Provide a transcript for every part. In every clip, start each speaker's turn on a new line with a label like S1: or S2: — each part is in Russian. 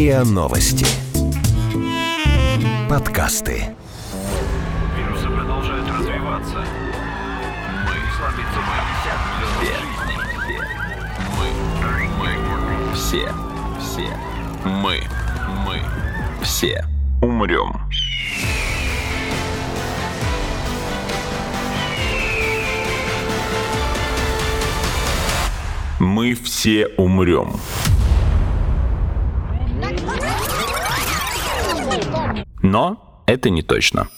S1: РИА Новости. Подкасты.
S2: Вирусы продолжают развиваться. Мы слабится мы. Все. Мы. Мы. Все. Все. Мы. Мы. Все. Умрем. Мы все умрем. Но это не точно.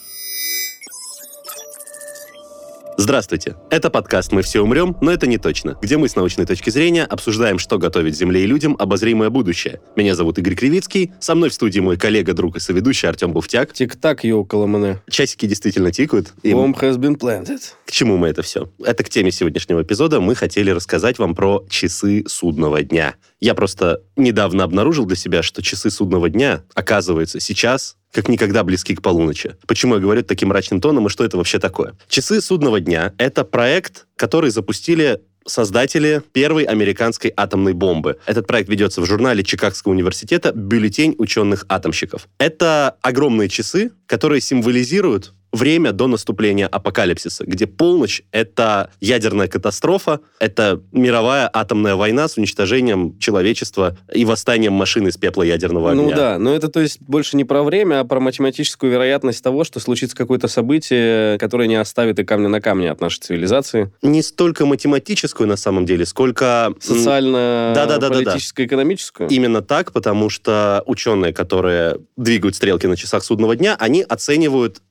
S3: Здравствуйте. Это подкаст «Мы все умрем, но это не точно», где мы с научной точки зрения обсуждаем, что готовит Земле и людям обозримое будущее. Меня зовут Игорь Кривицкий, со мной в студии мой коллега, друг и соведущий Артем Буфтяк.
S4: Тик-так, йоу, Коломане.
S3: Часики действительно тикают. И
S4: Bomb has been planted.
S3: к чему мы это все? Это к теме сегодняшнего эпизода. Мы хотели рассказать вам про часы судного дня. Я просто недавно обнаружил для себя, что часы судного дня, оказывается, сейчас как никогда близки к полуночи. Почему я говорю таким мрачным тоном и что это вообще такое? Часы судного дня — это проект, который запустили создатели первой американской атомной бомбы. Этот проект ведется в журнале Чикагского университета «Бюллетень ученых-атомщиков». Это огромные часы, которые символизируют время до наступления апокалипсиса, где полночь — это ядерная катастрофа, это мировая атомная война с уничтожением человечества и восстанием машины из пепла ядерного огня.
S4: Ну да, но это то есть больше не про время, а про математическую вероятность того, что случится какое-то событие, которое не оставит и камня на камне от нашей цивилизации.
S3: Не столько математическую на самом деле, сколько...
S4: Социально,
S3: Да-да-да-да-да.
S4: политическую, экономическую.
S3: Именно так, потому что ученые, которые двигают стрелки на часах судного дня, они оценивают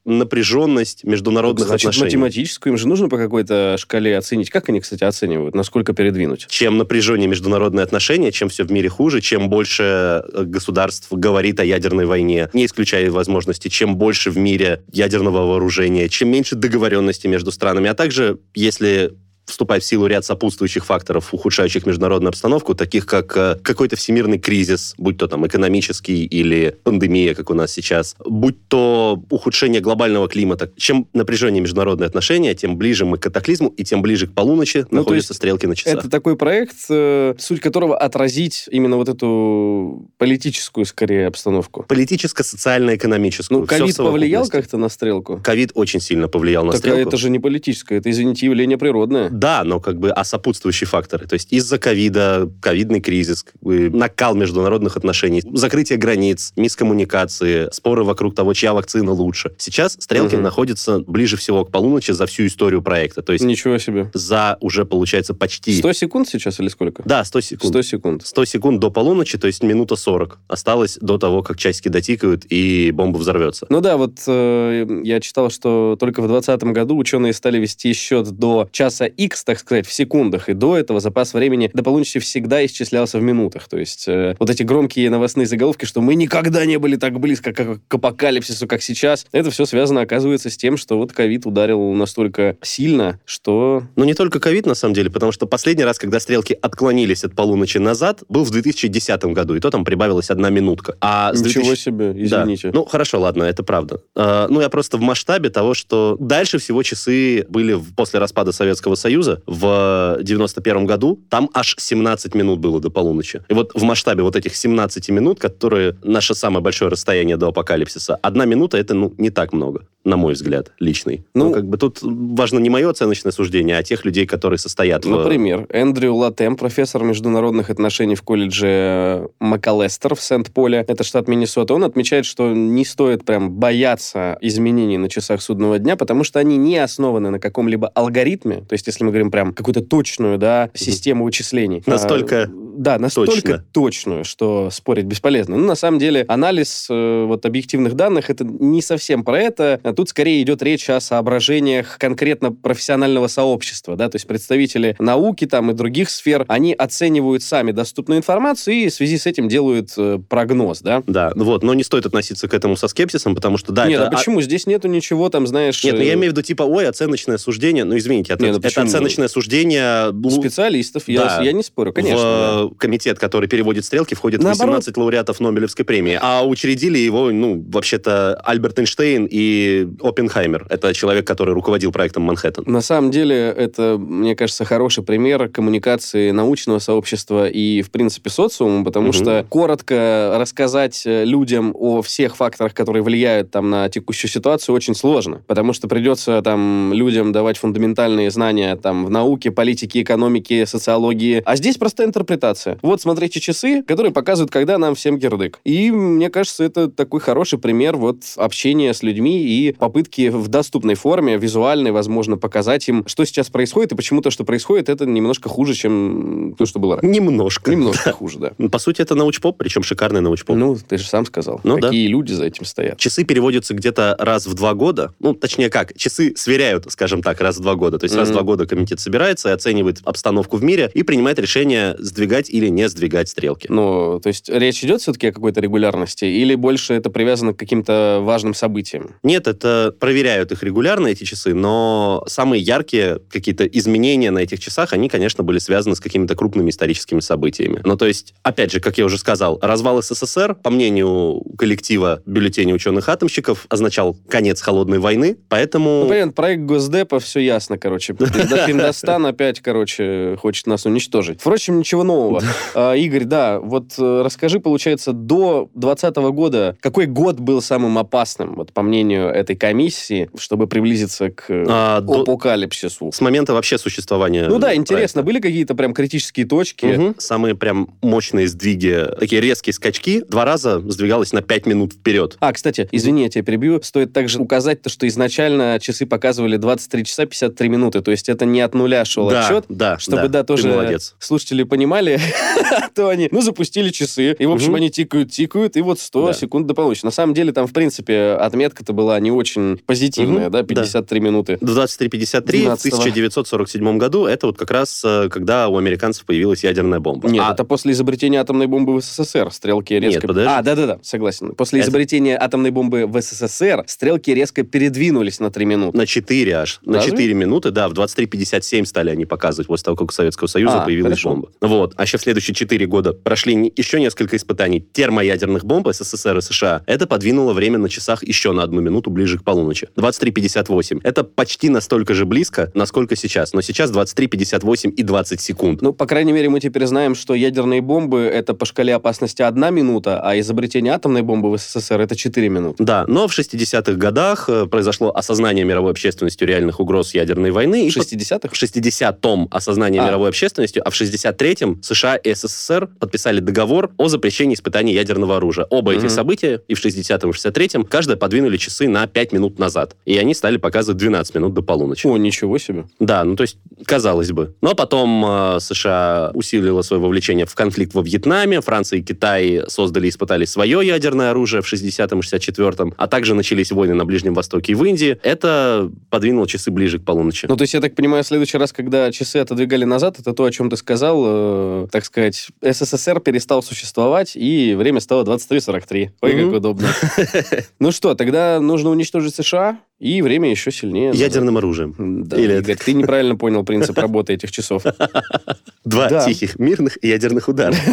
S3: напряженность международных
S4: Значит,
S3: отношений.
S4: математическую им же нужно по какой-то шкале оценить. Как они, кстати, оценивают? Насколько передвинуть?
S3: Чем напряженнее международные отношения, чем все в мире хуже, чем больше э, государств говорит о ядерной войне, не исключая возможности, чем больше в мире ядерного вооружения, чем меньше договоренности между странами, а также, если вступает в силу ряд сопутствующих факторов, ухудшающих международную обстановку, таких как э, какой-то всемирный кризис, будь то там экономический или пандемия, как у нас сейчас, будь то ухудшение глобального климата. Чем напряженнее международные отношения, тем ближе мы к катаклизму, и тем ближе к полуночи
S4: Ну,
S3: находятся стрелки на часах.
S4: Это такой проект, э, суть которого отразить именно вот эту политическую, скорее, обстановку.
S3: Политическо-социально-экономическую.
S4: Ну, ковид повлиял как-то на стрелку?
S3: Ковид очень сильно повлиял на
S4: Так а
S3: стрелку.
S4: это же не политическое, это, извините, явление природное.
S3: Да, но как бы а сопутствующие факторы. То есть из-за ковида, ковидный кризис, как бы, накал международных отношений, закрытие границ, мискоммуникации, споры вокруг того, чья вакцина лучше. Сейчас стрелки
S4: Мгм.
S3: находятся ближе всего к полуночи за всю историю проекта. То есть
S4: Ничего себе.
S3: за уже, получается, почти...
S4: 100 секунд сейчас или сколько?
S3: Да, 100 секунд.
S4: 100 секунд.
S3: 100 секунд до полуночи, то есть минута 40. Осталось до того, как часики дотикают и бомба взорвется.
S4: Ну да, вот э, я читал, что только в 2020 году ученые стали вести счет до часа X, так сказать, в секундах, и до этого запас времени до полуночи всегда исчислялся в минутах. То есть э, вот эти громкие новостные заголовки, что мы никогда не были так близко как к апокалипсису, как сейчас, это все связано, оказывается, с тем, что вот ковид ударил настолько сильно, что...
S3: Но не только ковид, на самом деле, потому что последний раз, когда стрелки отклонились от полуночи назад, был в 2010 году, и то там прибавилась одна минутка. А
S4: Ничего
S3: 2000
S4: себе,
S3: Да.
S4: извините.
S3: Ну, хорошо, ладно, это правда. А, ну, я просто в масштабе того, что дальше всего часы были после распада Советского Союза в 91 году. Там аж 17 минут было до полуночи. И вот в масштабе вот этих 17 минут, которые наше самое большое расстояние до апокалипсиса, одна минута — это, ну, не так много, на мой взгляд, личный. Ну,
S4: Ну,
S3: как бы тут важно не мое оценочное суждение, а тех людей, которые состоят в...
S4: Например, Эндрю Латем, профессор международных отношений в колледже МакАлестер в Сент-Поле, это штат Миннесота, он отмечает, что не стоит прям бояться изменений на часах судного дня, потому что они не основаны на каком-либо алгоритме, то есть если мы говорим прям какую-то точную, да, систему вычислений.
S3: Настолько
S4: А, да, настолько
S3: точно.
S4: точную, что спорить бесполезно. Ну, на самом деле, анализ э, вот объективных данных, это не совсем про это, тут скорее идет речь о соображениях конкретно профессионального сообщества, да, то есть представители науки там и других сфер, они оценивают сами доступную информацию и в связи с этим делают э, прогноз, да.
S3: Да, ну вот, но не стоит относиться к этому со скепсисом, потому что, да,
S4: Нет,
S3: это...
S4: а почему? Здесь нету ничего там, знаешь...
S3: Нет, ну я
S4: э,
S3: имею в виду, типа, ой, оценочное суждение. Ну, извините, это,
S4: Не, ну
S3: это
S4: почему?
S3: оценочное суждение... ну,
S4: специалистов, я,
S3: да.
S4: я не спорю, конечно. да.
S3: В в комитет, который переводит стрелки, входит
S4: Наоборот.
S3: 18 лауреатов Нобелевской премии. А учредили его, ну, вообще-то, Альберт Эйнштейн и Оппенхаймер. Это человек, который руководил проектом Манхэттен.
S4: На самом деле, это, мне кажется, хороший пример коммуникации научного сообщества и, в принципе, социума, потому
S3: Мгм.
S4: что коротко рассказать э, людям о всех факторах, которые влияют там на текущую ситуацию, очень сложно, потому что придется там людям давать фундаментальные знания там в науке, политике, экономике, социологии. А здесь простая интерпретация. Вот, смотрите часы, которые показывают, когда нам всем кирдык. И, мне кажется, это такой хороший пример вот общения с людьми и попытки в доступной форме, визуальной, возможно, показать им, что сейчас происходит, и почему то, что происходит, это немножко хуже, чем то, что было раньше.
S3: Немножко.
S4: Немножко хуже, да.
S3: По сути, это научпоп, причем шикарный научпоп.
S4: Ну, ты же сам сказал.
S3: Ну да.
S4: Какие люди за этим стоят.
S3: Часы переводятся где-то раз в два года. Ну, точнее как, часы сверяют, скажем так, раз в два года. То есть раз в два года комитет собирается и оценивает обстановку в мире и принимает решение сдвигать или не сдвигать стрелки.
S4: Ну, то есть речь идет все-таки о какой-то регулярности, или больше это привязано к каким-то важным событиям?
S3: Нет, это проверяют их регулярно, эти часы, но самые яркие какие-то изменения на этих часах, они, конечно, были связаны с какими-то крупными историческими событиями. Ну, то есть, опять же, как я уже сказал, развал СССР, по мнению коллектива бюллетеней ученых-атомщиков, означал конец холодной войны, поэтому...
S4: Ну, понятно, проект Госдепа, все ясно, короче. Пиндостан опять, короче, хочет нас уничтожить. Впрочем, ничего нового. А, Игорь, да, вот э, расскажи, получается, до 2020 года, какой год был самым опасным, вот по мнению этой комиссии, чтобы приблизиться к э,
S3: а, до-
S4: апокалипсису?
S3: С момента вообще существования
S4: Ну да,
S3: проекта.
S4: интересно, были какие-то прям критические точки?
S3: Мгм. Самые прям мощные сдвиги, такие резкие скачки, два раза сдвигалось на 5 минут вперед.
S4: А, кстати, извини, я тебя перебью. Стоит также указать то, что изначально часы показывали 23 часа 53 минуты. То есть это не от нуля шел
S3: да,
S4: отчет.
S3: да,
S4: Чтобы,
S3: да,
S4: да, тоже
S3: молодец.
S4: слушатели понимали, то они, ну, запустили часы, и, в общем, они тикают, тикают, и вот 100
S3: Да.
S4: секунд до полуночи. На самом деле, там, в принципе, отметка-то была не очень позитивная,
S3: Мгм,
S4: да, 53 минуты.
S3: В 23.53 в
S4: 12-го.
S3: 1947 году это вот как раз э, когда у американцев появилась ядерная бомба.
S4: Нет,
S3: А-
S4: это после изобретения атомной бомбы в СССР стрелки резко...
S3: подожди.
S4: А, да-да-да, согласен. После
S3: Это-
S4: изобретения атомной бомбы в СССР стрелки резко передвинулись на 3 минуты.
S3: На 4 аж. На
S4: Разве?
S3: 4 минуты, да, в 23.57 стали они показывать после того, как у Советского Союза
S4: А,
S3: появилась
S4: хорошо.
S3: бомба. Вот. А еще в следующие 4 года прошли не- еще несколько испытаний термоядерных бомб СССР и США. Это подвинуло время на часах еще на одну минуту ближе к полуночи. 23.58. Это почти настолько же близко, насколько сейчас. Но сейчас 23.58 и 20 секунд.
S4: Ну, по крайней мере, мы теперь знаем, что ядерные бомбы — это по шкале опасности одна минута, а изобретение атомной бомбы в СССР — это 4 минуты.
S3: Да, но в 60-х годах э, произошло осознание мировой общественностью реальных угроз ядерной войны.
S4: В
S3: и по-
S4: 60-х?
S3: в 60-том осознание
S4: А.
S3: мировой общественностью, а в 63-м США и СССР подписали договор о запрещении испытаний ядерного оружия. Оба
S4: Мгм.
S3: этих события, и в 60-м, и в 63-м, каждое подвинули часы на 5 минут назад. И они стали показывать 12 минут до полуночи.
S4: О, ничего себе.
S3: Да, ну то есть, казалось бы. Но потом э, США усилила свое вовлечение в конфликт во Вьетнаме, Франция и Китай создали и испытали свое ядерное оружие в 60-м и 64-м, а также начались войны на Ближнем Востоке и в Индии. Это подвинуло часы ближе к полуночи.
S4: Ну, то есть, я так понимаю, в следующий раз, когда часы отодвигали назад, это то, о чем ты сказал, э, так сказать, СССР перестал существовать, и время стало 23.43. Ой,
S3: Мгм.
S4: как удобно. Ну что, тогда нужно уничтожить США, и время еще сильнее.
S3: Ядерным оружием.
S4: Да,
S3: Или
S4: Игорь, ты неправильно понял принцип работы этих часов.
S3: Два
S4: Да.
S3: тихих, мирных и ядерных удара.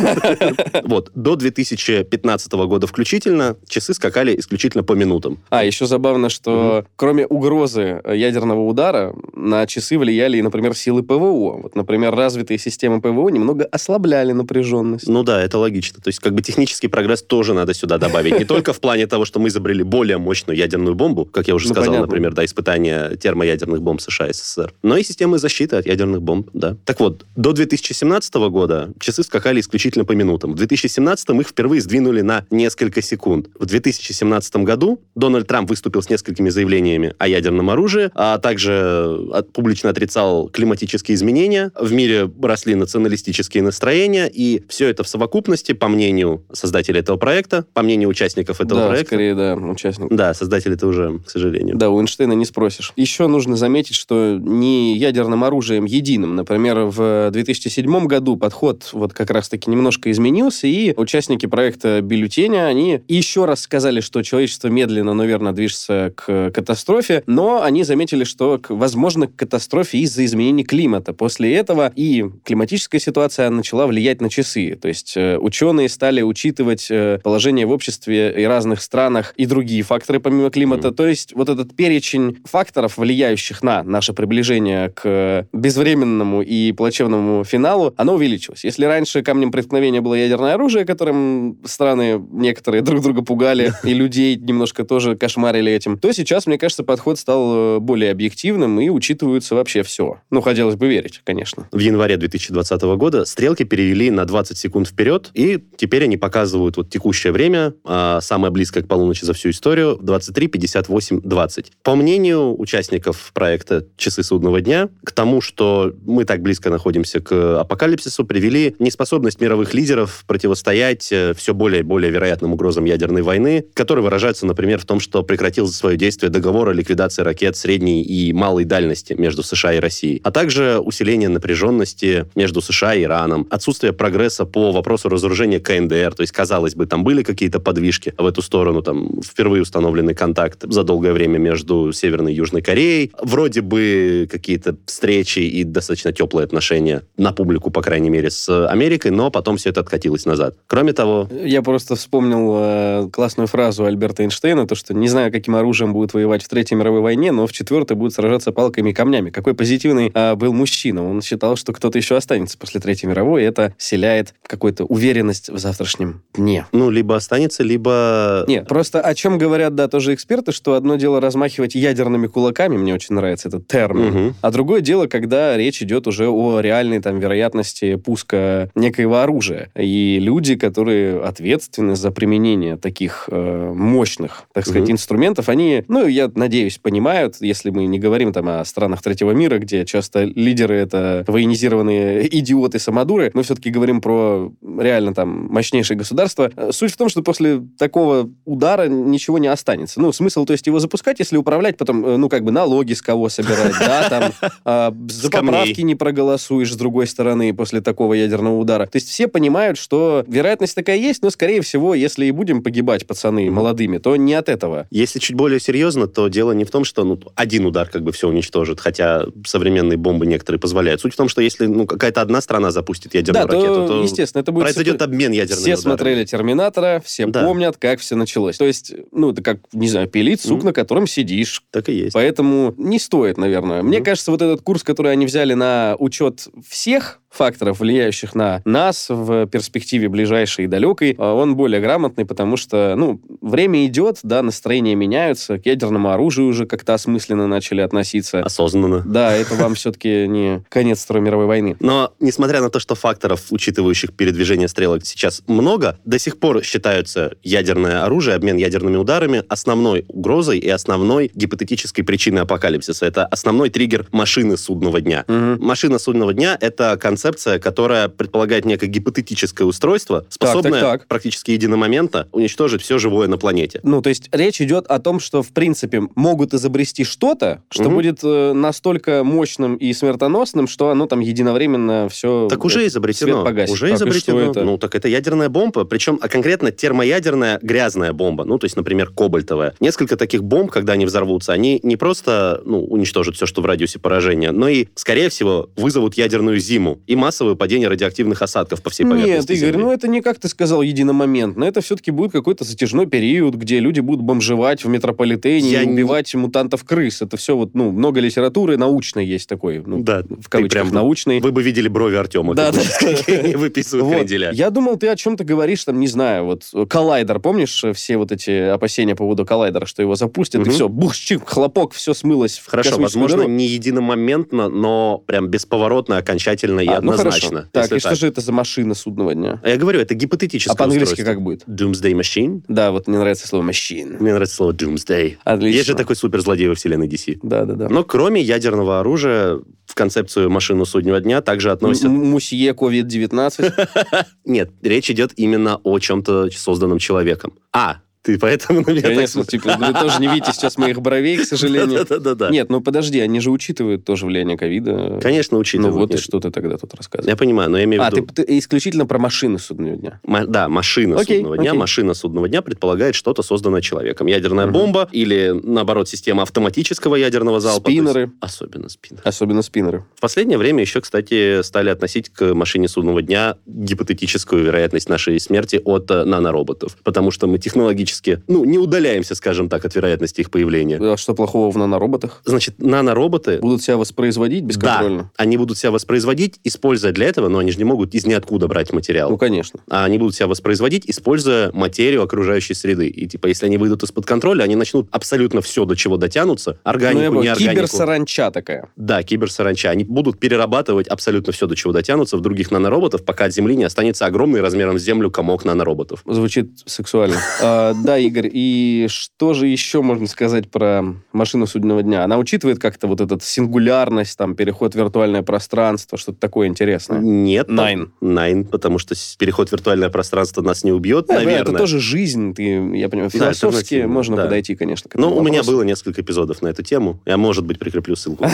S3: Вот. До 2015 года включительно часы скакали исключительно по минутам.
S4: А, еще забавно, что кроме угрозы э, ядерного удара, на часы влияли и, например, силы ПВО. Вот, например, развитые системы ПВО немного ослабляли напряженность.
S3: Ну да, это логично. То есть как бы технический прогресс тоже надо сюда добавить. Не только в плане того, что мы изобрели более мощную ядерную бомбу, как я уже
S4: Ну,
S3: сказал,
S4: понятно.
S3: например, да, испытания термоядерных бомб США и СССР, но и системы защиты от ядерных бомб, да. Так вот, до 2017 года часы скакали исключительно по минутам. В 2017 их впервые сдвинули на несколько секунд. В 2017 году Дональд Трамп выступил с несколькими заявлениями о ядерном оружии, а также от- публично отрицал климатические изменения. В мире росли националистические настроения, и все это в совокупности, по мнению создателей этого проекта, по мнению участников этого
S4: да,
S3: проекта,
S4: скорее, да, участник.
S3: да, создатели это уже, к сожалению.
S4: Да, Да, у Эйнштейна не спросишь. Еще нужно заметить, что не ядерным оружием единым. Например, в 2007 году подход вот как раз-таки немножко изменился, и участники проекта «Бюллетеня», они еще раз сказали, что человечество медленно, но верно движется к катастрофе, но они заметили, что, возможно, к катастрофе из-за изменений климата. После этого и климатическая ситуация начала влиять на часы. То есть э, ученые стали учитывать э, положение в обществе и разных странах и другие факторы помимо климата. Mm. То есть вот этот перечень факторов, влияющих на наше приближение к безвременному и плачевному финалу, оно увеличилось. Если раньше камнем преткновения было ядерное оружие, которым страны некоторые друг друга пугали, и людей немножко тоже кошмарили этим, то сейчас, мне кажется, подход стал э, более объективным и учитываются вообще все. Ну, хотелось бы верить, конечно.
S3: В январе 2020 года стрелки перевели на 20 секунд вперед, и теперь они показывают вот текущее время, а самое близкое к полуночи за всю историю, 23, 58, 20. По мнению участников проекта «Часы судного дня», к тому, что мы так близко находимся к апокалипсису, привели неспособность мировых лидеров противостоять э, все более и более вероятным угрозам ядерной войны, которые выражаются, например, в том, что прекратил свое действие договор о ликвидации ракет средней и малой дальности между США и Россией, а также усиление напряженности между США и Ираном, отсутствие прогресса по вопросу разоружения КНДР, то есть, казалось бы, там были какие-то подвижки в эту сторону, там впервые установленный контакт за долгое время между Северной и Южной Кореей, вроде бы какие-то встречи и достаточно теплые отношения на публику, по крайней мере, с Америкой, но потом все это откатилось назад. Кроме того...
S4: Я просто вспомнил э, классную фразу Альберта Эйнштейна, то, что не знаю, каким оружием будет воевать в Третьей мировой войне, но в четвертой будет сражаться палками и камнями. Какой позитивный э, был мужчина. Он считал, что кто-то еще останется после Третьей мировой, и это вселяет какую-то уверенность в завтрашнем дне.
S3: Ну, либо останется, либо...
S4: Нет, просто о чем говорят, да, тоже эксперты, что одно дело размахивать ядерными кулаками, мне очень нравится этот термин, угу. а другое дело, когда речь идет уже о реальной там вероятности пуска некоего оружия. И люди, которые ответственны за применение таких э, мощных, так сказать, угу. инструментов, они, ну, я надеюсь, понимают, если мы не говорим там о странах третьего мира, где часто лидеры это военизированные идиоты-самодуры, мы все-таки говорим про реально там мощнейшее государство. Суть в том, что после такого удара ничего не останется. Ну, смысл, то есть, его запускать, если управлять потом, э, ну, как бы налоги с кого собирать, да, там, а, за поправки не проголосуешь с другой стороны после такого ядерного удара. То есть все понимают, что вероятность такая есть, но, скорее всего, если и будем погибать, пацаны, молодыми, то не от этого.
S3: Если чуть более серьезно, то дело не в том, что ну, один удар как бы все уничтожит, хотя современные бомбы некоторые позволяют. Суть в том, что если ну, какая-то одна страна запустит ядерную да, ракету, то, то
S4: естественно, это будет
S3: произойдет обмен ядерными
S4: Все ударами. смотрели «Терминатора», все да. помнят, как все началось. То есть, ну, это как, не знаю, пилить сук, на котором сидишь.
S3: Так и есть.
S4: Поэтому не стоит, наверное. Мне кажется, вот этот курс, который они взяли на учет всех факторов, влияющих на нас в перспективе ближайшей и далекой, а он более грамотный, потому что, ну, время идет, да, настроения меняются, к ядерному оружию уже как-то осмысленно начали относиться.
S3: Осознанно.
S4: Да, это вам все-таки не конец Второй мировой войны.
S3: Но, несмотря на то, что факторов, учитывающих передвижение стрелок, сейчас много, до сих пор считаются ядерное оружие, обмен ядерными ударами основной угрозой и основной гипотетической причиной апокалипсиса. Это основной триггер машины судного дня. Угу. Машина судного дня — это концепт концепция, которая предполагает некое гипотетическое устройство, способное так, так, так. практически единомоментно уничтожить все живое на планете.
S4: Ну, то есть речь идет о том, что, в принципе, могут изобрести что-то, что угу. будет э, настолько мощным и смертоносным, что оно там единовременно все...
S3: Так уже изобретено. Уже так, изобретено. Это? Ну, так это ядерная бомба, причем а конкретно термоядерная грязная бомба, ну, то есть, например, кобальтовая. Несколько таких бомб, когда они взорвутся, они не просто ну, уничтожат все, что в радиусе поражения, но и, скорее всего, вызовут ядерную зиму и массовое падение радиоактивных осадков по всей поверхности
S4: Нет, Игорь,
S3: Земли.
S4: ну это не, как ты сказал, единомоментно. Это все-таки будет какой-то затяжной период, где люди будут бомжевать в метрополитене Я и убивать не... мутантов-крыс. Это все вот, ну, много литературы научной есть такой, ну, да, в кавычках прям, научной.
S3: Вы бы видели брови Артема. Да, да. Выписывают вот. кренделя.
S4: Я думал, ты о чем-то говоришь, там, не знаю, вот коллайдер, помнишь все вот эти опасения по поводу коллайдера, что его запустят, угу. и все, бух, хлопок, все смылось в
S3: Хорошо, возможно, не единомоментно, но прям бесповоротно, окончательно и
S4: однозначно. Ну, так, и так. что же это за машина судного дня?
S3: А я говорю, это гипотетическое
S4: А по-английски как будет?
S3: Doomsday Machine.
S4: Да, вот мне нравится слово machine.
S3: Мне нравится слово Doomsday.
S4: Отлично.
S3: Есть же такой суперзлодей во вселенной DC.
S4: Да, да, да.
S3: Но кроме ядерного оружия, в концепцию машину суднего дня также относят...
S4: Мусье COVID-19?
S3: Нет, речь идет именно о чем-то созданном человеком. А, Ты поэтому на меня так
S4: Конечно,
S3: смотришь.
S4: типа, вы тоже не видите сейчас моих бровей, к сожалению.
S3: Да-да-да.
S4: Нет, ну подожди, они же учитывают тоже влияние ковида.
S3: Конечно,
S4: Ну
S3: учитывают.
S4: вот и
S3: Нет.
S4: что ты тогда тут рассказываешь.
S3: Я понимаю, но я имею в
S4: А, ты,
S3: виду...
S4: ты исключительно про машины судного дня.
S3: Ма- да, машина
S4: Окей,
S3: судного дня.
S4: окей.
S3: Машина судного дня предполагает что-то, созданное человеком. Ядерная
S4: Мгм.
S3: бомба или, наоборот, система автоматического ядерного залпа. То есть-
S4: Спиннеры.
S3: Особенно спиннеры.
S4: Особенно спиннеры.
S3: В последнее время еще, кстати, стали относить к машине судного дня гипотетическую вероятность нашей смерти от э, нанороботов. Потому что мы технологически, ну, не удаляемся, скажем так, от вероятности их появления.
S4: А что плохого в нанороботах?
S3: Значит, нанороботы,
S4: Будут себя воспроизводить бесконтрольно?
S3: да, они будут себя воспроизводить, используя для этого, но они же не могут из ниоткуда брать материал.
S4: Ну, конечно.
S3: а они будут себя воспроизводить, используя материю окружающей среды. И типа, если они выйдут из-под контроля, они начнут абсолютно все, до чего дотянутся,
S4: Ну,
S3: органику,
S4: понял,
S3: неорганику.
S4: киберсаранча такая.
S3: Да, киберсаранча. Они будут перерабатывать абсолютно все, до чего дотянутся в других нанороботов, пока от Земли не останется огромный размером с Землю комок нанороботов.
S4: Звучит сексуально. А, да, Игорь, и что же еще можно сказать про машину судного дня? Она учитывает как-то вот этот сингулярность, там, переход в виртуальное пространство, что-то такое интересное?
S3: Нет.
S4: Найн.
S3: Найн, потому что переход в виртуальное пространство нас не убьет,
S4: Да,
S3: наверное.
S4: Это тоже жизнь, ты, я понимаю,
S3: Да,
S4: философски
S3: альтернативно,
S4: можно
S3: да.
S4: подойти, конечно, к
S3: Ну,
S4: этому
S3: у меня было несколько эпизодов на эту тему. Я, может быть, прикреплю ссылку.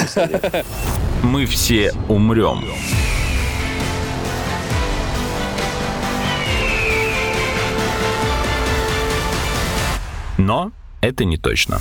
S2: Мы все умрем. Но это не точно.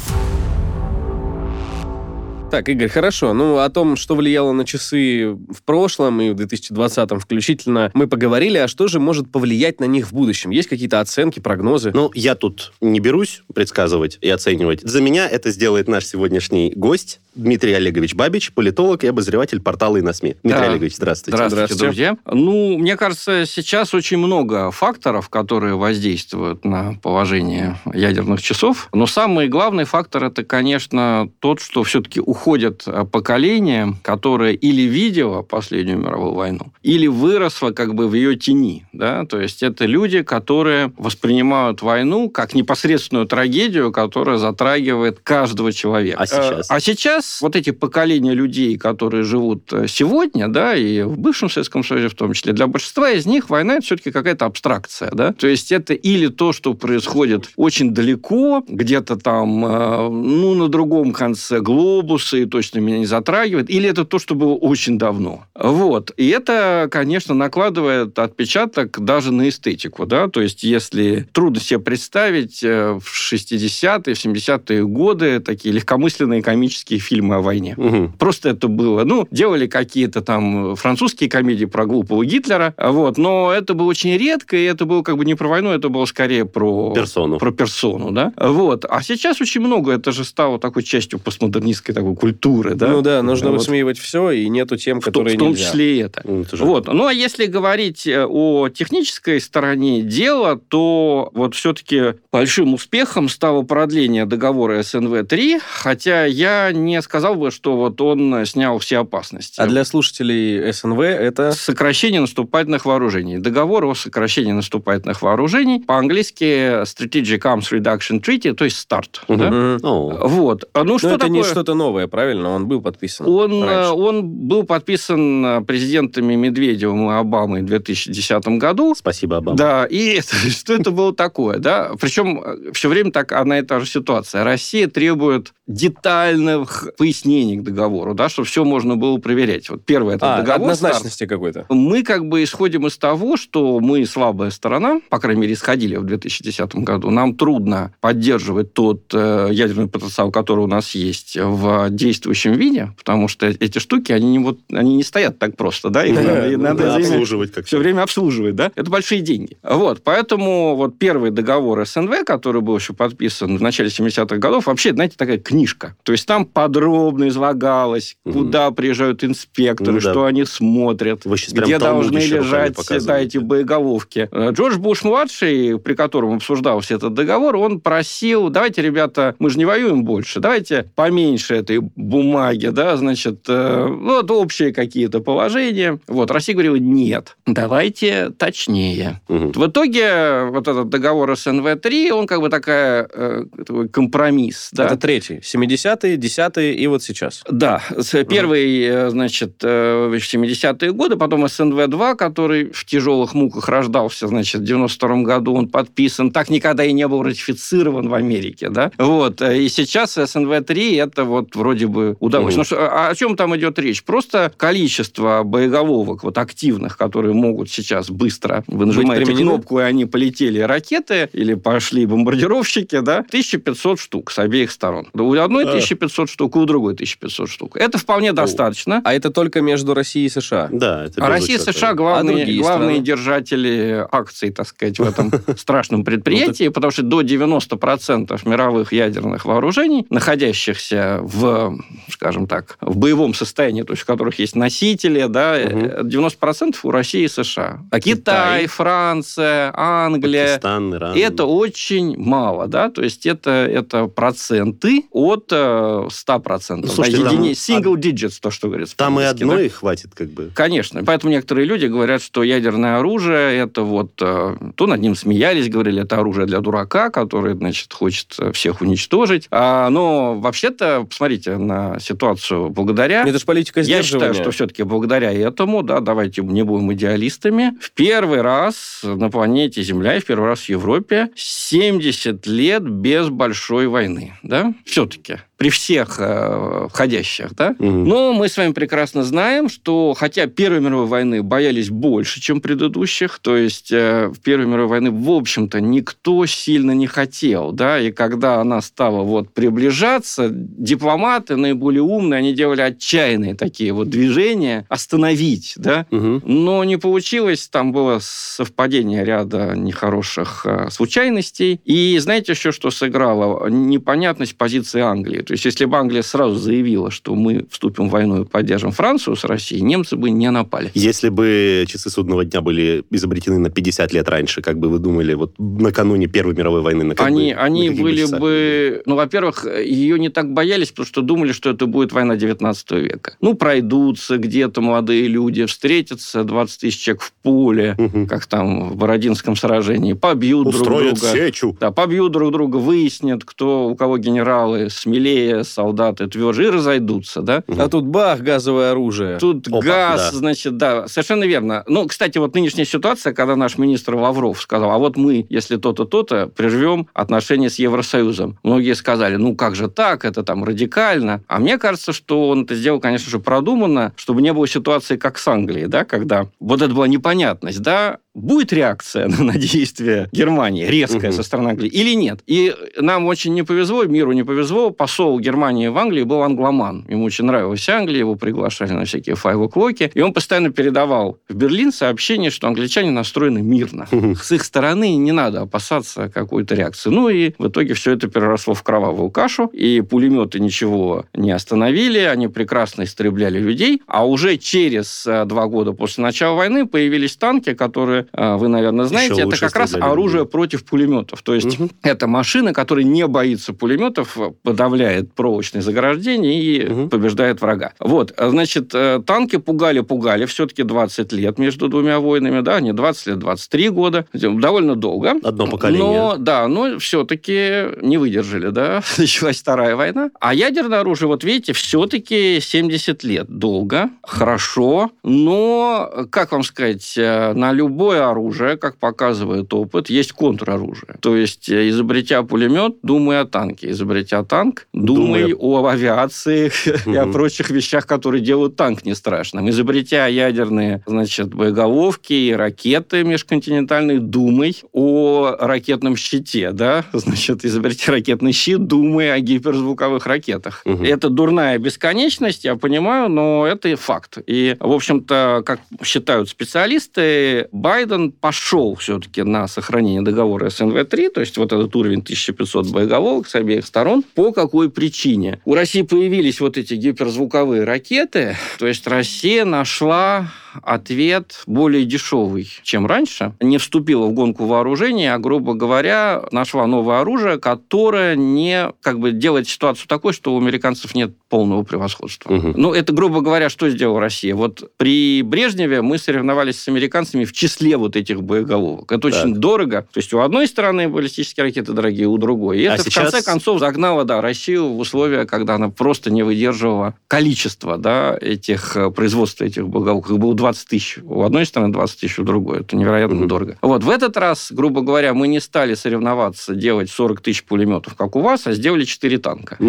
S4: Так, Игорь, хорошо. Ну, о том, что влияло на часы в прошлом и в 2020 включительно, мы поговорили. А что же может повлиять на них в будущем? Есть какие-то оценки, прогнозы?
S3: Ну, я тут не берусь предсказывать и оценивать. За меня это сделает наш сегодняшний гость Дмитрий Олегович Бабич, политолог и обозреватель портала «Иносми». Дмитрий
S1: Да.
S3: Олегович, здравствуйте.
S1: Здравствуйте,
S4: Здравствуйте.
S1: друзья. Ну, мне кажется, сейчас очень много факторов, которые воздействуют на положение ядерных часов. Но самый главный фактор это, конечно, тот, что все-таки уходят э, поколения, которое или видело последнюю мировую войну, или выросло как бы в ее тени. Да? То есть это люди, которые воспринимают войну как непосредственную трагедию, которая затрагивает каждого человека.
S3: А сейчас?
S1: Э, А сейчас вот эти поколения людей, которые живут э, сегодня, да, и в бывшем Советском Союзе в том числе, для большинства из них война это все-таки какая-то абстракция, да. То есть это или то, что происходит очень далеко, где-то там, ну, на другом конце глобуса, и точно меня не затрагивает, или это то, что было очень давно. Вот. И это, конечно, накладывает отпечаток даже на эстетику, да, то есть если трудно себе представить э, в 60-е, в 70-е годы такие легкомысленные комические фильмы о войне.
S3: Мгм.
S1: Просто это было. Ну, делали какие-то там французские комедии про глупого Гитлера, вот, но это было очень редко, и это было как бы не про войну, это было скорее про...
S3: Персону.
S1: Про персону, да? Вот. А сейчас очень много, это же стало такой частью постмодернистской такой культуры, да?
S4: Ну да, нужно
S1: Вот.
S4: высмеивать все, и нету тем,
S1: В
S4: которые
S1: в том
S4: нельзя.
S1: числе и это.
S3: Ну, это же-
S1: Вот. Ну, а если говорить э, о технической стороне дела, то вот все-таки большим успехом стало продление договора СНВ-3, хотя я не сказал бы, что вот он снял все опасности.
S4: А для слушателей СНВ это...
S1: Сокращение наступательных вооружений. Договор о сокращении наступательных вооружений. По-английски Strategic Arms Reduction Treaty, то есть старт.
S3: Мгм.
S1: да?
S3: О,
S1: Вот. Ну,
S4: Ну,
S1: что
S4: это не
S1: такое?
S4: что-то новое, правильно? Он был подписан
S1: Он, э,
S4: раньше.
S1: он был подписан э, президентами Медведевым и Обамой в 2010 году.
S3: спасибо, Обама.
S1: Да, и это- что это было такое, да? Причем все время так одна и та же ситуация. Россия требует детальных пояснений к договору, да, чтобы все можно было проверять. Вот первое это
S4: А,
S1: договор
S4: однозначности какой-то.
S1: Мы как бы исходим из того, что мы слабая сторона, по крайней мере, исходили в 2010 году. Нам трудно поддерживать тот э, ядерный потенциал, который у нас есть в действующем виде, потому что эти штуки, они не, вот, они не стоят так просто, да, их надо, и надо
S3: Да,
S1: за ними
S3: обслуживать как
S1: все время обслуживать, да? Это большие деньги. Вот, поэтому вот первый договор СНВ, который был еще подписан в начале 70-х годов, вообще, знаете, такая книжка. То есть там подробно излагалось,
S3: Мгм.
S1: куда приезжают инспекторы,
S3: Ну да.
S1: что они смотрят, где должны лежать да, эти боеголовки. Э, Джордж Буш-младший, при котором обсуждался этот договор, он просил, давайте, ребята, мы же не воюем больше, давайте поменьше этой бумаги, да, значит, э, вот общие какие-то положения. Вот, Россия говорила, нет, давайте точнее.
S3: Мгм.
S1: В итоге вот этот договор СНВ-3, он как бы такая, э, такой компромисс, да.
S4: Это третий. 70-е, 10-е и вот сейчас.
S1: Да, первый, э, значит, э, в 70-е годы, потом СНВ-2, который в тяжелых муках рождался, значит, в 92 году он подписан, так никогда и не был ратифицирован в Америке, да, вот, э, и сейчас СНВ-3 это вот вроде бы удовольствие.
S3: Мгм.
S1: Ну, что- а о чем там идет речь? Просто количество боеголовок вот активных, которые могут сейчас быстро, вы нажимаете кнопку, и они полетели ракеты или пошли бомбардировщики, да, 1500 штук с обеих сторон. Да, У одной
S3: А.
S1: 1500 штук, у другой 1500 штук. Это вполне достаточно.
S4: А это только между Россией и США.
S3: Да, это
S1: А Россия и. США главные,
S4: другие
S1: главные держатели акций, так сказать, в этом страшном предприятии, потому что до 90% мировых ядерных вооружений, находящихся в, скажем так, в боевом состоянии, то есть в которых есть носители, да, э, 90% у России и США.
S4: А
S1: Китай,
S4: Китай?
S1: Франция, Англия.
S3: Пакистан, Иран.
S1: И это очень мало, да, то есть это, это проценты от э, 100%.
S3: Ну, слушайте,
S1: да,
S3: там
S1: едини- single digits, то, что говорится.
S3: Там и
S1: по-английски, да.
S3: одной хватит, как бы.
S1: Конечно. Поэтому некоторые люди говорят, что ядерное оружие это вот... э, То над ним смеялись, говорили, это оружие для дурака, который, значит, хочет э, всех уничтожить. А, но вообще-то, посмотрите на ситуацию благодаря...
S4: Это же политика
S1: Я считаю, что все-таки благодаря этому, да, давайте не будем идеалистами, в первый раз на планете Земля и в первый раз в Европе 70 лет без большой войны, да, virke. При всех э, входящих, да.
S3: Мгм.
S1: Но мы с вами прекрасно знаем, что хотя Первой мировой войны боялись больше, чем предыдущих, то есть э, в Первой мировой войны, в общем-то, никто сильно не хотел, да, и когда она стала вот приближаться, дипломаты наиболее умные, они делали отчаянные такие вот движения остановить, да,
S3: Мгм.
S1: но не получилось, там было совпадение ряда нехороших э, случайностей. И знаете еще, что сыграло? Непонятность позиции Англии. То есть, если бы Англия сразу заявила, что мы вступим в войну и поддержим Францию с Россией, немцы бы не напали.
S3: Если бы часы судного дня были изобретены на 50 лет раньше, как бы вы думали, вот накануне Первой мировой войны, на
S1: Они,
S3: бы,
S1: они
S3: на
S1: были
S3: часах
S1: бы... Ну, во-первых, ее не так боялись, потому что думали, что это будет война 19 века. Ну, пройдутся где-то молодые люди, встретятся 20 тысяч человек в поле,
S3: Мгм.
S1: как там в Бородинском сражении, побьют друг
S3: Устроят
S1: друга.
S3: сечу.
S1: Да, побьют друг друга, выяснят, кто у кого генералы смелее, солдаты тверже, и разойдутся, да.
S4: А тут бах, газовое оружие.
S1: Тут
S3: Опа,
S1: газ,
S3: да.
S1: значит, да, совершенно верно. Ну, кстати, вот нынешняя ситуация, когда наш министр Лавров сказал, а вот мы, если то-то, то-то, прервем отношения с Евросоюзом. Многие сказали, ну как же так, это там радикально. А мне кажется, что он это сделал, конечно же, продуманно, чтобы не было ситуации, как с Англией, да, когда вот это была непонятность, да, будет реакция на, на действия Германии, резкая
S3: Мгм.
S1: со стороны Англии, или нет. И нам очень не повезло, миру не повезло. Посол Германии в Англии был англоман. Ему очень нравилась Англия, его приглашали на всякие файв-клоки. И он постоянно передавал в Берлин сообщение, что англичане настроены мирно.
S3: Мгм.
S1: С их стороны не надо опасаться какой-то реакции. Ну и в итоге все это переросло в кровавую кашу, и пулеметы ничего не остановили, они прекрасно истребляли людей, а уже через э, два года после начала войны появились танки, которые, э, вы, наверное, знаете, это
S3: лучше
S1: как раз оружие против пулеметов. То есть
S3: Мгм.
S1: это машина, которая не боится пулеметов, подавляет проволочные заграждения и
S3: Мгм.
S1: побеждает врага. Вот, а, значит, э, танки пугали-пугали все-таки 20 лет между двумя войнами, да, не 20 лет, 23 года, довольно долго.
S3: Одно поколение.
S1: Но, да, но все-таки не выдержали, да, началась Вторая война. А ядерное оружие, вот видите, все-таки 70 лет. Долго, хорошо, но, как вам сказать, э, на любое оружие, как показывает опыт, есть контроружие. То есть, э, изобретя пулемет, думай о танке. Изобретя танк, думай
S3: Думай
S1: о авиации и о прочих вещах, которые делают танк не страшным. Изобретя ядерные, значит, боеголовки и ракеты межконтинентальные, думай о ракетном щите, да? Значит, изобретя ракетный щит, думай о гиперзвуковых ракетах.
S3: Мгм.
S1: Это дурная бесконечность, я понимаю, но это факт. И, в общем-то, как считают специалисты, Байден пошел все-таки на сохранение договора СНВ-3, то есть вот этот уровень 1500 боеголовок с обеих сторон. По какой причине? У России появились вот эти гиперзвуковые ракеты, то есть Россия нашла ответ более дешевый, чем раньше. Не вступила в гонку вооружений, а, грубо говоря, нашла новое оружие, которое не как бы делает ситуацию такой, что у американцев нет полного превосходства.
S3: Мгм.
S1: Ну, это, грубо говоря, что сделала Россия? Вот при Брежневе мы соревновались с американцами в числе вот этих боеголовок. Это очень
S3: Так.
S1: дорого. То есть у одной стороны баллистические ракеты дорогие, у другой. И
S3: А
S1: это,
S3: сейчас-
S1: в конце концов, загнало да, Россию в условия, когда она просто не выдерживала количество да, этих, э, производства этих боеголовок. Их было 20 тысяч. У одной стороны 20 тысяч, у другой. Это невероятно
S3: Мгм.
S1: дорого. Вот в этот раз, грубо говоря, мы не стали соревноваться, делать 40 тысяч пулеметов, как у вас, а сделали 4 танка.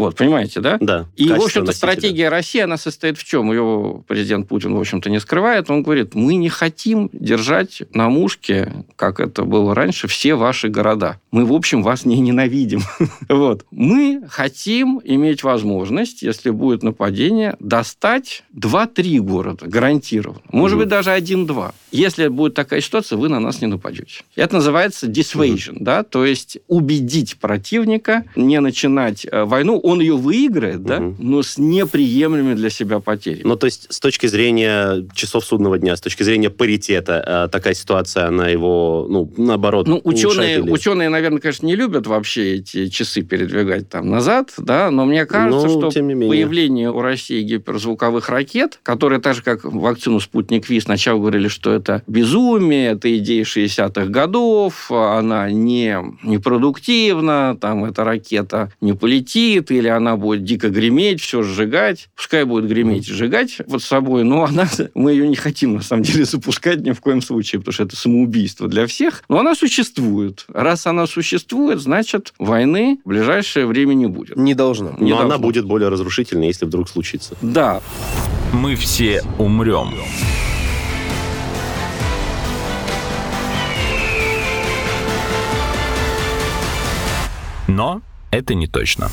S1: Вот, понимаете, да?
S3: Да.
S1: И, в общем-то, стратегия России, она состоит в чем? Ее президент Путин, в общем-то, не скрывает. Он говорит, мы не хотим держать на мушке, как это было раньше, все ваши города. Мы, в общем, вас не ненавидим. Вот. Мы хотим иметь возможность, если будет нападение, достать 2-3 города, гарантированно. Может
S3: Мгм.
S1: быть, даже 1-2. Если будет такая ситуация, вы на нас не нападете. Это называется dissuasion, да, то есть убедить противника не начинать э, войну. Он ее выиграет, да,
S3: Мгм.
S1: но с неприемлемыми для себя потерями.
S3: Ну, то есть, с точки зрения часов судного дня, с точки зрения паритета, э, такая ситуация, она его, ну, наоборот,
S1: Ну, ученые,
S3: или-
S1: ученые, наверное, конечно, не любят вообще эти часы передвигать там назад, да, но мне кажется,
S3: Ну,
S1: что появление у России гиперзвуковых ракет, которые так же, как вакцину «Спутник Ви», сначала говорили, что это безумие, это идея 60-х годов, она не, непродуктивна, там эта ракета не полетит, или она будет дико греметь, все сжигать. Пускай будет греметь и сжигать под собой, но она, мы ее не хотим, на самом деле, запускать ни в коем случае, потому что это самоубийство для всех. Но она существует. Раз она существует, значит, войны в ближайшее время не будет.
S4: Не должно.
S1: Не
S3: Но она
S1: должно.
S3: будет более разрушительной, если вдруг случится.
S1: Да,
S2: Мы все умрем. Но это не точно.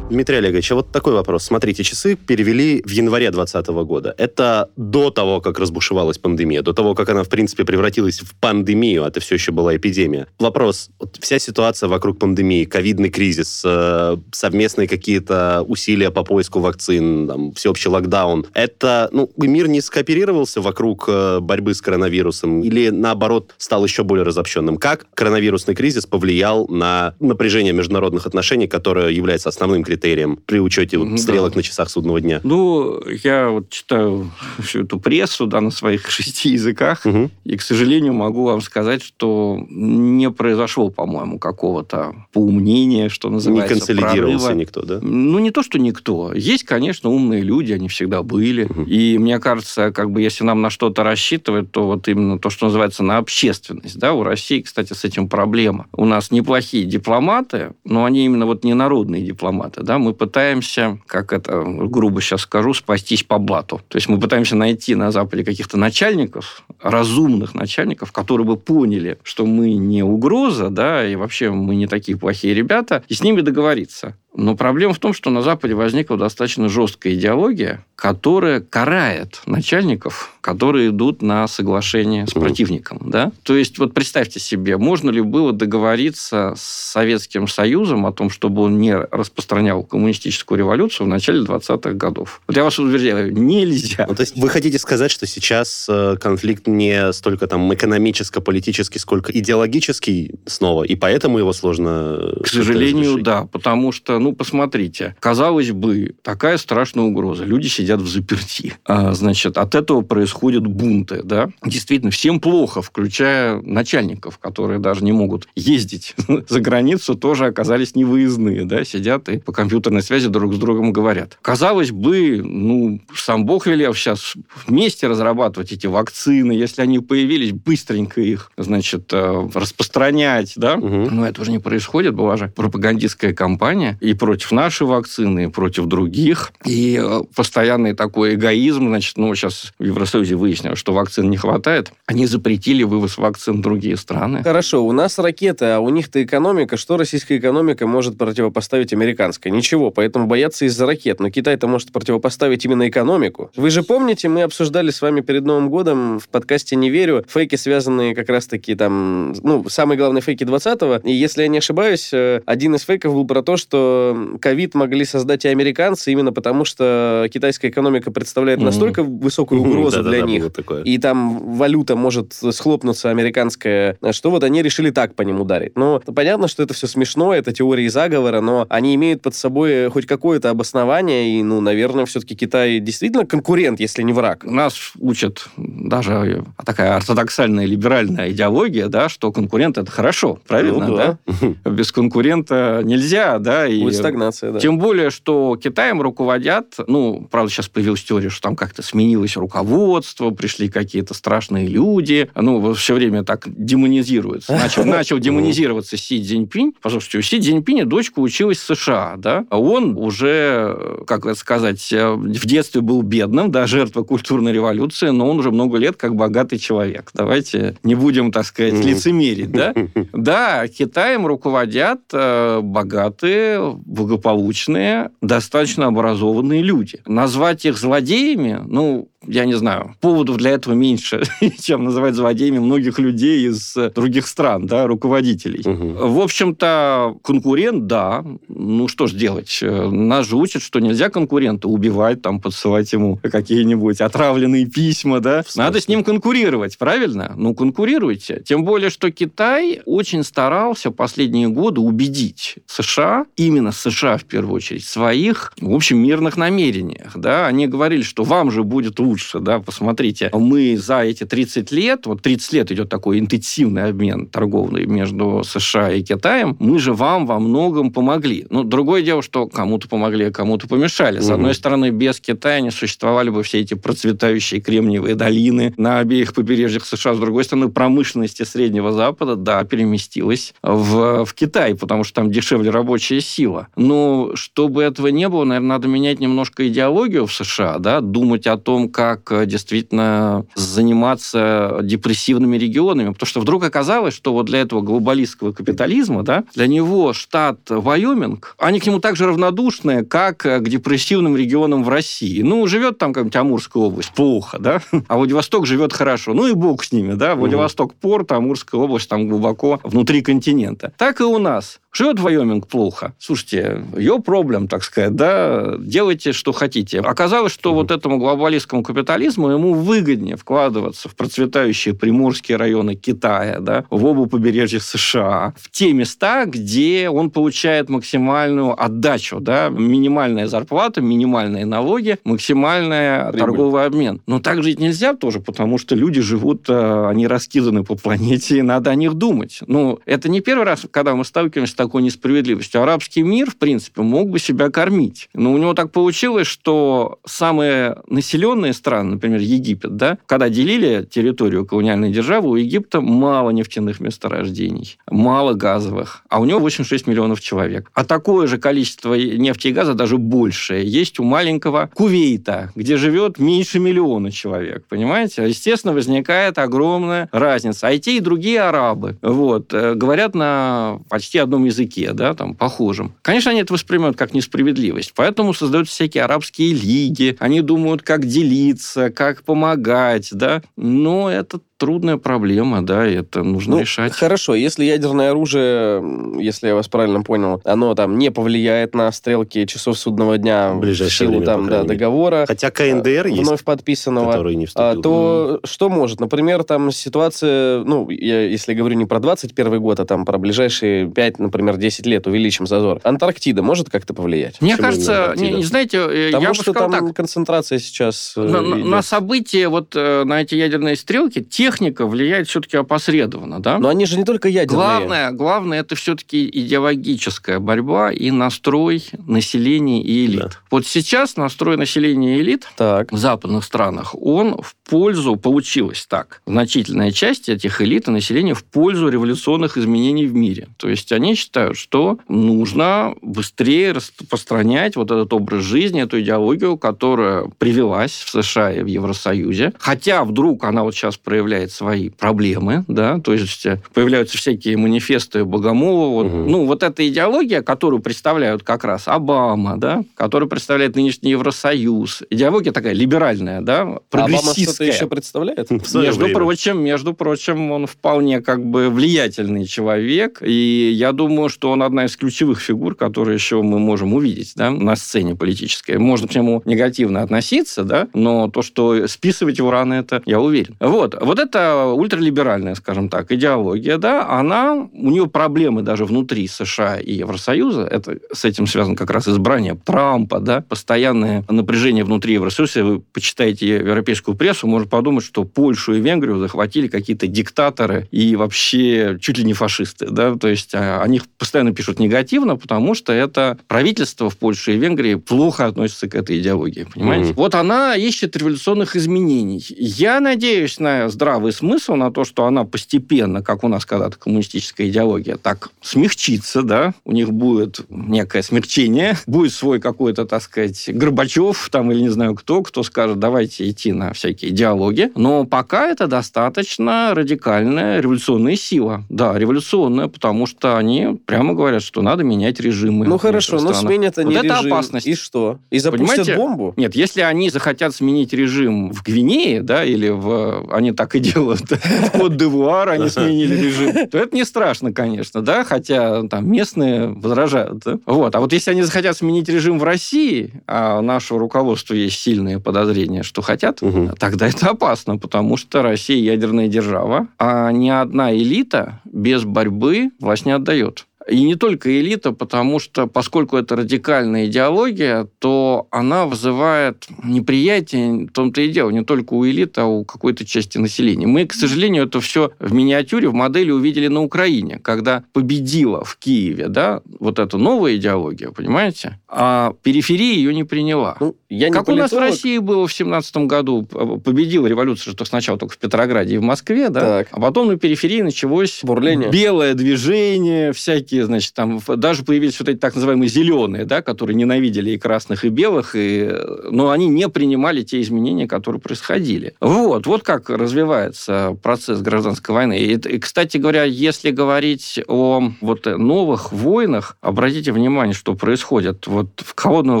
S3: Дмитрий Олегович, а вот такой вопрос. Смотрите, часы перевели в январе 2020 года. Это до того, как разбушевалась пандемия, до того, как она, в принципе, превратилась в пандемию, а это все еще была эпидемия. Вопрос. Вот вся ситуация вокруг пандемии, ковидный кризис, э, совместные какие-то усилия по поиску вакцин, там, всеобщий локдаун. Это, ну, мир не скооперировался вокруг э, борьбы с коронавирусом или, наоборот, стал еще более разобщенным? Как коронавирусный кризис повлиял на напряжение международных отношений, которое является основным критерием при учете вот
S1: Ну да.
S3: стрелок на часах судного дня?
S1: Ну, я вот читаю всю эту прессу да, на своих шести языках,
S3: Мгм.
S1: и, к сожалению, могу вам сказать, что не произошло, по-моему, какого-то поумнения, что
S3: Не
S1: называется,
S3: консолидировался
S1: прорыва.
S3: никто, да?
S1: Ну, не то, что никто. Есть, конечно, умные люди, они всегда были.
S3: Мгм.
S1: И мне кажется, как бы если нам на что-то рассчитывать, то вот именно то, что называется на общественность. Да? У России, кстати, с этим проблема. У нас неплохие дипломаты, но они именно вот не народные дипломаты. Да? Мы пытаемся, как это грубо сейчас скажу, спастись по блату. То есть мы пытаемся найти на Западе каких-то начальников, разумных начальников, которые бы поняли, что мы не угроза, да, и вообще мы не такие плохие ребята, и с ними договориться. Но проблема в том, что на Западе возникла достаточно жесткая идеология, которая карает начальников, которые идут на соглашение с противником. Да? То есть, вот представьте себе, можно ли было договориться с Советским Союзом о том, чтобы он не распространял коммунистическую революцию в начале 20-х годов? Вот я вас утверждаю, нельзя.
S3: Ну, то есть вы хотите сказать, что сейчас э, конфликт не столько там экономическо-политический, сколько идеологический снова, и поэтому его сложно... э,
S1: К сожалению, да, потому что, ну, посмотрите, казалось бы, такая страшная угроза. Люди сидят в заперти. А, значит, от этого происходят бунты, да. Действительно, всем плохо, включая начальников, которые даже не могут ездить за границу, тоже оказались невыездные, да, сидят и по компьютерной связи друг с другом говорят. Казалось бы, ну, сам Бог велел сейчас вместе разрабатывать эти вакцины, если они появились, быстренько их, значит, э, распространять, да,
S3: Мгм.
S1: но это уже не происходит. Была же пропагандистская кампания и против нашей вакцины, и против других. И э, постоянный такой эгоизм. Значит, ну, сейчас в Евросоюзе выяснилось, что вакцин не хватает. Они запретили вывоз вакцин в другие страны.
S4: Хорошо, у нас ракеты, а у них-то экономика. Что российская экономика может противопоставить американской? Ничего, поэтому боятся из-за ракет. Но Китай-то может противопоставить именно экономику. Вы же помните, мы обсуждали с вами перед Новым годом в подкасте «Не верю» фейки, связанные как раз-таки там... Ну, самые главные фейки 20-го. И если я не ошибаюсь, э, один из фейков был про то, что что ковид могли создать и американцы именно потому, что китайская экономика представляет настолько высокую угрозу для них, и там валюта может схлопнуться американская, что вот они решили так по ним ударить. Но понятно, что это все смешно, это теории заговора, но они имеют под собой хоть какое-то обоснование, и, ну, наверное, все-таки Китай действительно конкурент, если не враг.
S1: Нас учат даже такая ортодоксальная либеральная идеология, да, что конкурент это хорошо, правильно, ну, да? да? Без конкурента нельзя, да.
S4: И Будет стагнация, да.
S1: Тем более, что Китаем руководят, ну, правда, сейчас появилась теория, что там как-то сменилось руководство, пришли какие-то страшные люди, ну, все время так демонизируется. Начал, начал демонизироваться Си Цзиньпинь. Пожалуйста, у Си Цзиньпиня дочка училась в США, да. А он уже, как это сказать, в детстве был бедным, да, жертва культурной революции, но он уже много лет как богатый человек. Давайте не будем, так сказать, лицемерить, да? Да, Китаем руководят э, богатые, благополучные, достаточно образованные люди. Назвать их злодеями, ну, я не знаю, поводов для этого меньше, чем называть злодеями многих людей из других стран, да, руководителей. Угу. В общем-то, конкурент, да. Ну, что ж делать? Э, нас же учат, что нельзя конкурента убивать, там, подсылать ему какие-нибудь отравленные письма, да. Надо с ним конкурировать, правильно? Ну, конкурируйте. Тем более, что Китай очень старался последние годы убедить США, именно США в первую очередь, своих, в общем, мирных намерениях, да. Они говорили, что вам же будет лучше лучше, да, посмотрите, мы за эти 30 лет, вот 30 лет идет такой интенсивный обмен торговый между США и Китаем, мы же вам во многом помогли. Ну, другое дело, что кому-то помогли, а кому-то помешали. С угу. одной стороны, без Китая не существовали бы все эти процветающие кремниевые долины на обеих побережьях США. С другой стороны, промышленность Среднего Запада, да, переместилась в, в Китай, потому что там дешевле рабочая сила. Но чтобы этого не было, наверное, надо менять немножко идеологию в США, да, думать о том, как э, действительно заниматься депрессивными регионами. Потому что вдруг оказалось, что вот для этого глобалистского капитализма, да, для него штат Вайоминг, они к нему так же равнодушны, как к депрессивным регионам в России. Ну, живет там как-нибудь Амурская область, плохо, да, а Владивосток живет хорошо. Ну и бог с ними, да, Владивосток порт, Амурская область там глубоко внутри континента. Так и у нас. Живет Вайоминг плохо. Слушайте, ее проблем, так сказать, да, делайте, что хотите. Оказалось, что mm-hmm. вот этому глобалистскому капитализму ему выгоднее вкладываться в процветающие приморские районы Китая, да, в оба побережья США, в те места, где он получает максимальную отдачу, да, минимальная зарплата, минимальные налоги, максимальный торговый обмен. Но так жить нельзя тоже, потому что люди живут, э, они раскиданы по планете, и надо о них думать. Ну, это не первый раз, когда мы сталкиваемся такой несправедливостью. Арабский мир, в принципе, мог бы себя кормить. Но у него так получилось, что самые населенные страны, например, Египет, да, когда делили территорию колониальной державы, у Египта мало нефтяных месторождений, мало газовых, а у него 86 миллионов человек. А такое же количество нефти и газа, даже большее, есть у маленького Кувейта, где живет меньше миллиона человек, понимаете? Естественно, возникает огромная разница. А и те, и другие арабы, вот, э, говорят на почти одном языке, да, там, похожем. Конечно, они это воспринимают как несправедливость, поэтому создаются всякие арабские лиги, они думают, как делиться, как помогать, да, но это трудная проблема, да, и это нужно ну, решать.
S4: Хорошо, если ядерное оружие, если я вас правильно понял, оно там не повлияет на стрелки часов судного дня в, в силу время, там, да, договора.
S3: Хотя КНДР
S4: вновь есть, подписанного, который не вступил. то mm. что может? Например, там ситуация, ну, я, если говорю не про 21 год, а там про ближайшие 5, например, 10 лет увеличим зазор. Антарктида может как-то повлиять?
S1: Мне Почему кажется, не, не знаете,
S4: э, Потому
S1: я
S4: что бы сказал там так. концентрация сейчас
S1: э, на, на события, вот э, на эти ядерные стрелки, те техника влияет все-таки опосредованно, да?
S4: Но они же не только ядерные.
S1: Главное, главное это все-таки идеологическая борьба и настрой населения и элит. Да. Вот сейчас настрой населения и элит так. в западных странах, он в пользу, получилось так, значительная часть этих элит и населения в пользу революционных изменений в мире. То есть они считают, что нужно быстрее распространять вот этот образ жизни, эту идеологию, которая привелась в США и в Евросоюзе. Хотя вдруг она вот сейчас проявляет предъявляет свои проблемы, да, то есть э, появляются всякие манифесты Богомолова.
S3: Мгм.
S1: Ну, вот эта идеология, которую представляют как раз Обама, да, которую представляет нынешний Евросоюз. Идеология такая либеральная, да,
S4: А Обама что-то
S1: прогрессистская.
S4: еще представляет?
S1: Между прочим, между прочим, он вполне как бы влиятельный человек, и я думаю, что он одна из ключевых фигур, которые еще мы можем увидеть да, на сцене политической. Можно к нему негативно относиться, да, но то, что списывать его рано, это я уверен. Вот, вот это ультралиберальная, скажем так, идеология, да, она, у нее проблемы даже внутри США и Евросоюза, это с этим связано как раз избрание Трампа, да, постоянное напряжение внутри Евросоюза. Вы почитаете европейскую прессу, можно подумать, что Польшу и Венгрию захватили какие-то диктаторы и вообще чуть ли не фашисты, да, то есть а, о них постоянно пишут негативно, потому что это правительство в Польше и Венгрии плохо относится к этой идеологии, понимаете?
S3: Мгм.
S1: Вот она ищет революционных изменений. Я надеюсь на здравый смысл, на то, что она постепенно, как у нас когда-то коммунистическая идеология, так смягчится, да, у них будет некое смягчение, будет свой какой-то, так сказать, Горбачев там или не знаю кто, кто скажет, давайте идти на всякие диалоги. Но пока это достаточно радикальная революционная сила. Да, революционная, потому что они прямо говорят, что надо менять режимы.
S4: Ну хорошо, но сменят они
S1: Вот это
S4: режим.
S1: опасность.
S4: И что? И запустят
S1: Понимаете?
S4: бомбу?
S1: Нет, если они захотят сменить режим в Гвинее, да, или в... Они так и делают. В Кот-д'Ивуар они сменили режим. То это не страшно, конечно, да, хотя там местные возражают. да. Вот. А вот если они захотят сменить режим в России, а у нашего руководства есть сильные подозрения, что хотят,
S3: Мгм.
S1: тогда это опасно, потому что Россия ядерная держава, а ни одна элита без борьбы власть не отдает. И не только элита, потому что, поскольку это радикальная идеология, то она вызывает неприятие, в том-то и дело, не только у элиты, а у какой-то части населения. Мы, к сожалению, это все в миниатюре, в модели увидели на Украине, когда победила в Киеве, да, вот эта новая идеология, понимаете, а периферия ее не приняла.
S4: Ну, я не
S1: Как у нас в
S4: политолог.
S1: России было в семнадцатом году, п- победила революция, что сначала только в Петрограде и в Москве, да,
S4: Так.
S1: а потом на периферии началось
S4: Бурление.
S1: белое движение, всякие, значит, там даже появились вот эти так называемые зеленые, да, которые ненавидели и красных, и белых, и, но они не принимали те изменения, которые происходили. Вот, вот как развивается процесс гражданской войны. И, и, кстати говоря, если говорить о вот новых войнах, обратите внимание, что происходит. Вот в холодную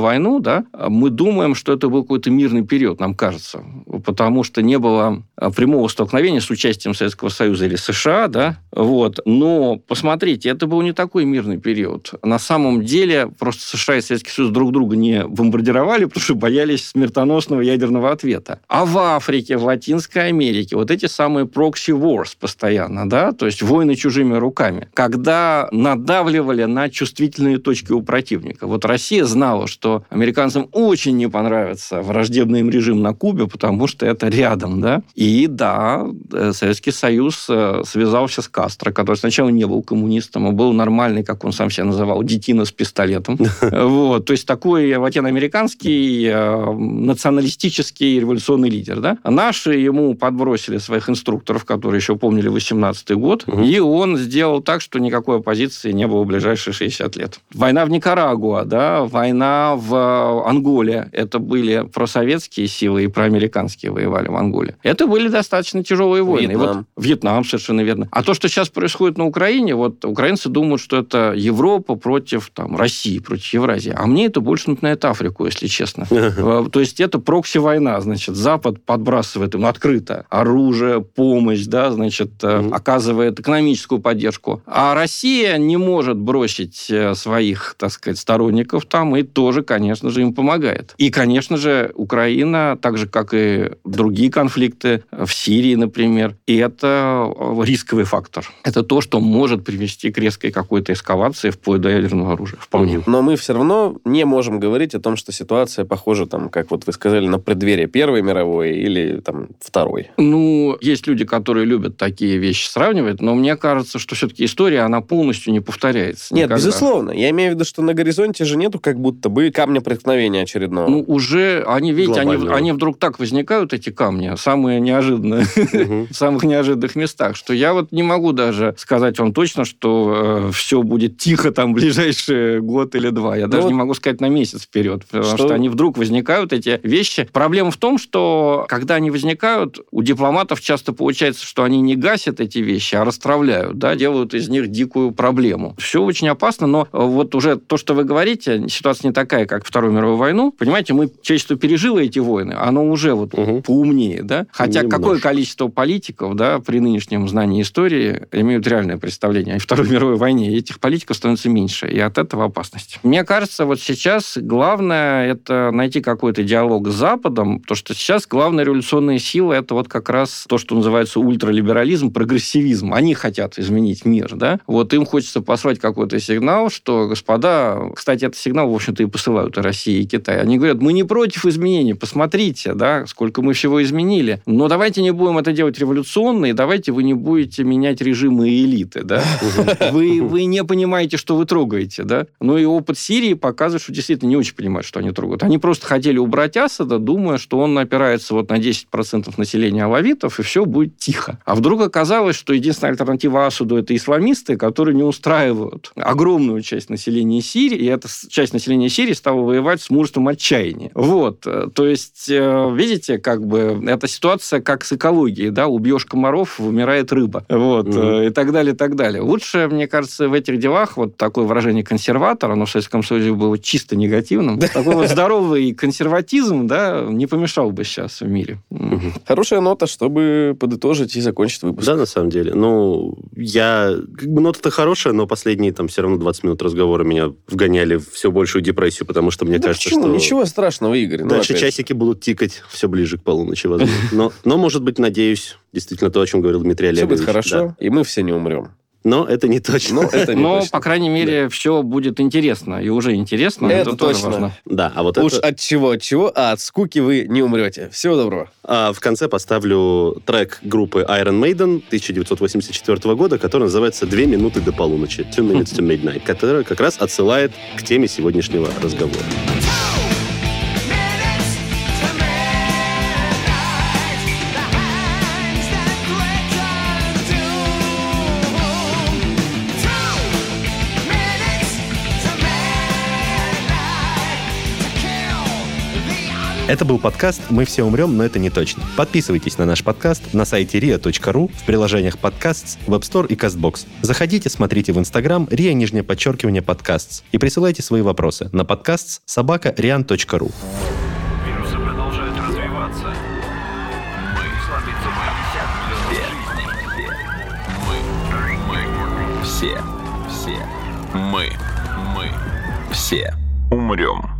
S1: войну, да, мы думаем, что это был какой-то мирный период, нам кажется, потому что не было а, прямого столкновения с участием Советского Союза или США, да, вот. Но посмотрите, это был не такой мирный период. На самом деле просто США и Советский Союз друг друга не бомбардировали, потому что боялись смертоносного ядерного ответа. А в Африке, в Латинской Америке вот эти самые proxy wars постоянно, да, то есть войны чужими руками, когда надавливали на чувствительные точки у противника. Вот Россия знала, что американцам очень не понравится враждебный им режим на Кубе, потому что это рядом, да. И да, э, Советский Союз э, связался с Кастро, который сначала не был коммунистом, а был нормальный, как он сам себя называл, детина с пистолетом. Вот, то есть такой латиноамериканский э, националистический революционный лидер, да. Наши ему подбросили своих инструкторов, которые еще помнили 18 год, и он сделал так, что никакой оппозиции не было в ближайшие 60 лет. Война в Никарагуа, да, война в э, Анголе, это были просоветские силы и проамериканские воевали в Анголе. Это были достаточно тяжелые войны. И вот
S4: Вьетнам.
S1: Вьетнам, совершенно верно. А то, что сейчас происходит на Украине, вот украинцы думают, что это Европа против там, России, против Евразии. А мне это больше напоминает Африку, если честно. Э, То есть это прокси-война, значит, Запад подбрасывает им открыто оружие, помощь, да, значит, э, оказывает экономическую поддержку. А Россия не может бросить э, своих, так сказать, сторонников там и тоже, конечно же, им помогает. И, конечно же, Украина, так же, как и другие конфликты в Сирии, например, и это рисковый фактор. Это то, что может привести к резкой какой-то эскалации вплоть до ядерного оружия. Вполне.
S4: Но мы все равно не можем говорить о том, что ситуация похожа, там, как вот вы сказали, на преддверие Первой мировой или там Второй.
S1: Ну, есть люди, которые любят такие вещи сравнивать, но мне кажется, что все-таки история, она полностью не повторяется.
S4: Нет,
S1: никогда.
S4: безусловно. Я имею в виду, что на горизонте же нету как будто бы камня преткновения очередного.
S1: Ну, уже они, видите, они, они вдруг так возникают, эти камни, самые неожиданные, в самых неожиданных местах, что я вот не могу могу даже сказать вам точно, что э, все будет тихо там ближайший год или два. Я
S4: Ну
S1: даже не могу сказать на месяц вперед, потому
S4: Что-
S1: что... они вдруг возникают, эти вещи. Проблема в том, что когда они возникают, у дипломатов часто получается, что они не гасят эти вещи, а расстравляют, да, делают из них дикую проблему. Все очень опасно, но э, вот уже то, что вы говорите, ситуация не такая, как Вторую мировую войну. Понимаете, мы, человечество пережило эти войны, оно уже вот
S3: Мгм.
S1: поумнее, да? Хотя
S3: Немножко.
S1: какое количество политиков, да, при нынешнем знании истории имеют реальное представление о Второй мировой войне, и этих политиков становится меньше, и от этого опасность. Мне кажется, вот сейчас главное это найти какой-то диалог с Западом, потому что сейчас главная революционная сила это вот как раз то, что называется ультралиберализм, прогрессивизм. Они хотят изменить мир, да? Вот им хочется послать какой-то сигнал, что, господа, кстати, этот сигнал, в общем-то, и посылают и Россия, и Китай. Они говорят, мы не против изменений, посмотрите, да, сколько мы всего изменили, но давайте не будем это делать революционно, и давайте вы не будете менять режимы и элиты, да. Вы, вы не понимаете, что вы трогаете, да. Ну и опыт Сирии показывает, что действительно не очень понимают, что они трогают. Они просто хотели убрать Асада, думая, что он опирается вот на 10% населения алавитов, и все будет тихо. А вдруг оказалось, что единственная альтернатива Асаду это исламисты, которые не устраивают огромную часть населения Сирии, и эта часть населения Сирии стала воевать с мужеством отчаяния. Вот. То есть, э, видите, как бы эта ситуация как с экологией, да, убьешь комаров, вымирает рыба. Вот. Э, И так далее, и так далее. Лучше, мне кажется, в этих делах вот такое выражение консерватор, оно в Советском Союзе было чисто негативным. Такой вот здоровый консерватизм, да, не помешал бы сейчас в мире.
S4: Хорошая нота, чтобы подытожить и закончить выпуск.
S3: Да, на самом деле. Ну, я... Как бы нота-то хорошая, но последние там все равно 20 минут разговора меня вгоняли в все большую депрессию, потому что мне
S4: Да
S3: кажется,
S4: почему?
S3: что...
S4: Ничего страшного, Игорь. ну,
S3: Дальше часики будут тикать все ближе к полуночи, возможно. Но, но, может быть, надеюсь, действительно то, о чем говорил Дмитрий
S4: Все
S3: Олегович.
S4: будет хорошо,
S3: Да.
S4: и мы все не умрем.
S3: Но это не точно.
S4: Но это не
S1: Но,
S4: точно.
S1: по крайней мере, все будет интересно, и уже интересно.
S4: Это
S1: тоже
S4: точно.
S1: важно.
S3: Да, а вот
S4: Уж
S3: это...
S4: от чего, от чего, а от скуки вы не умрете. Всего доброго.
S3: А в конце поставлю трек группы Iron Maiden 1984 года, который называется «Две минуты до полуночи», «Two minutes to midnight», который как раз отсылает к теме сегодняшнего разговора. Это был подкаст «Мы все умрем, но это не точно». Подписывайтесь на наш подкаст на сайте ria.ru, в приложениях подкаст, Web Store и CastBox. Заходите, смотрите в Инстаграм ria, нижнее подчеркивание, подкаст и присылайте свои вопросы на подкаст собака rian.ru.
S2: Вирусы продолжают развиваться. Мы слабится. Мы. Все. Все. Мы. Мы. Все. Умрем.